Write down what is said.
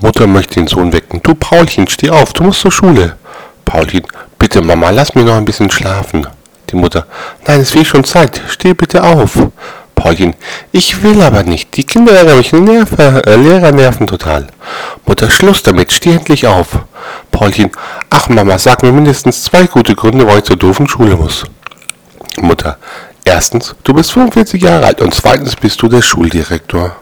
Mutter möchte den Sohn wecken. Du, Paulchen, steh auf, du musst zur Schule. Paulchen, bitte Mama, lass mich noch ein bisschen schlafen. Die Mutter, nein, es wird schon Zeit, steh bitte auf. Paulchen, ich will aber nicht. Die Kinder ärgern mich, Nerven, äh, Lehrer nerven total. Mutter, Schluss damit, steh endlich auf. Paulchen, ach Mama, sag mir mindestens zwei gute Gründe, warum ich zur doofen Schule muss. Mutter, erstens, du bist 45 Jahre alt und zweitens bist du der Schuldirektor.